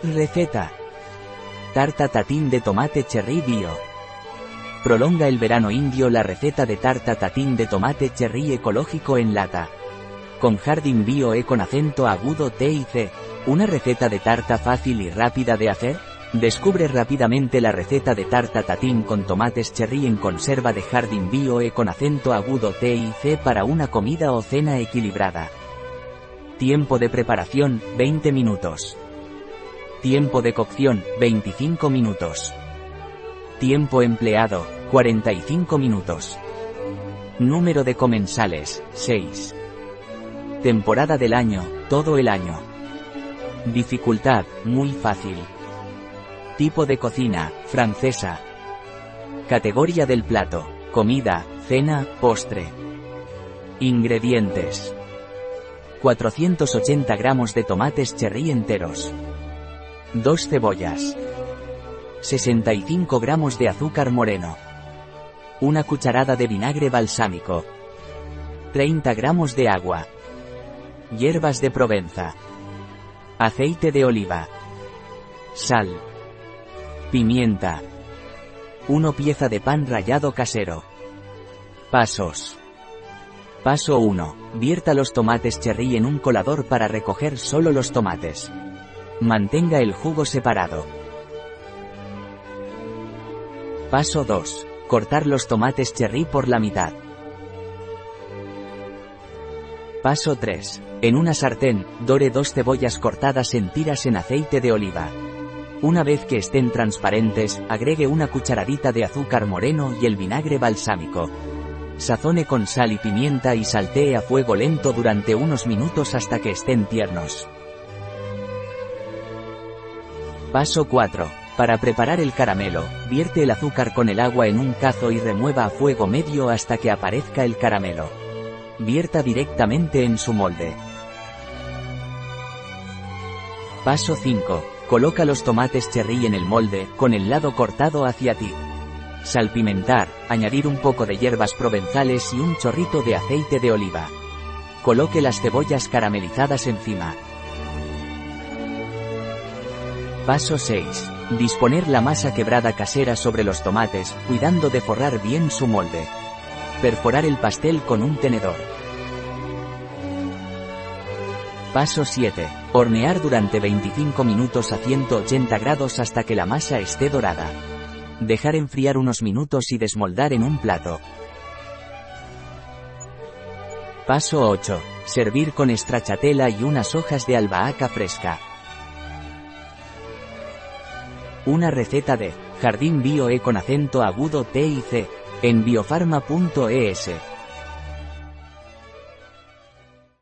Receta. Tarta tatín de tomate cherry bio. Prolonga el verano indio la receta de tarta tatín de tomate cherry ecológico en lata. Con Jardín Bio E con acento agudo T y C. ¿Una receta de tarta fácil y rápida de hacer? Descubre rápidamente la receta de tarta tatín con tomates cherry en conserva de Jardín Bio E con acento agudo T y C para una comida o cena equilibrada. Tiempo de preparación, 20 minutos. Tiempo de cocción, 25 minutos. Tiempo empleado, 45 minutos. Número de comensales, 6. Temporada del año, todo el año. Dificultad, muy fácil. Tipo de cocina, francesa. Categoría del plato, comida, cena, postre. Ingredientes. 480 gramos de tomates cherry enteros. 2 cebollas. 65 gramos de azúcar moreno. Una cucharada de vinagre balsámico. 30 gramos de agua. Hierbas de Provenza. Aceite de oliva. Sal. Pimienta. 1 pieza de pan rallado casero. Pasos. Paso 1. Vierta los tomates cherry en un colador para recoger solo los tomates. Mantenga el jugo separado. Paso 2. Cortar los tomates cherry por la mitad. Paso 3. En una sartén, dore dos cebollas cortadas en tiras en aceite de oliva. Una vez que estén transparentes, agregue una cucharadita de azúcar moreno y el vinagre balsámico. Sazone con sal y pimienta y saltee a fuego lento durante unos minutos hasta que estén tiernos. Paso 4. Para preparar el caramelo, vierte el azúcar con el agua en un cazo y remueva a fuego medio hasta que aparezca el caramelo. Vierta directamente en su molde. Paso 5. Coloca los tomates cherry en el molde, con el lado cortado hacia ti. Salpimentar, añadir un poco de hierbas provenzales y un chorrito de aceite de oliva. Coloque las cebollas caramelizadas encima. Paso 6. Disponer la masa quebrada casera sobre los tomates, cuidando de forrar bien su molde. Perforar el pastel con un tenedor. Paso 7. Hornear durante 25 minutos a 180 grados hasta que la masa esté dorada. Dejar enfriar unos minutos y desmoldar en un plato. Paso 8. Servir con estrachatela y unas hojas de albahaca fresca. Una receta de Jardín Bio E con acento agudo T y C en biofarma.es.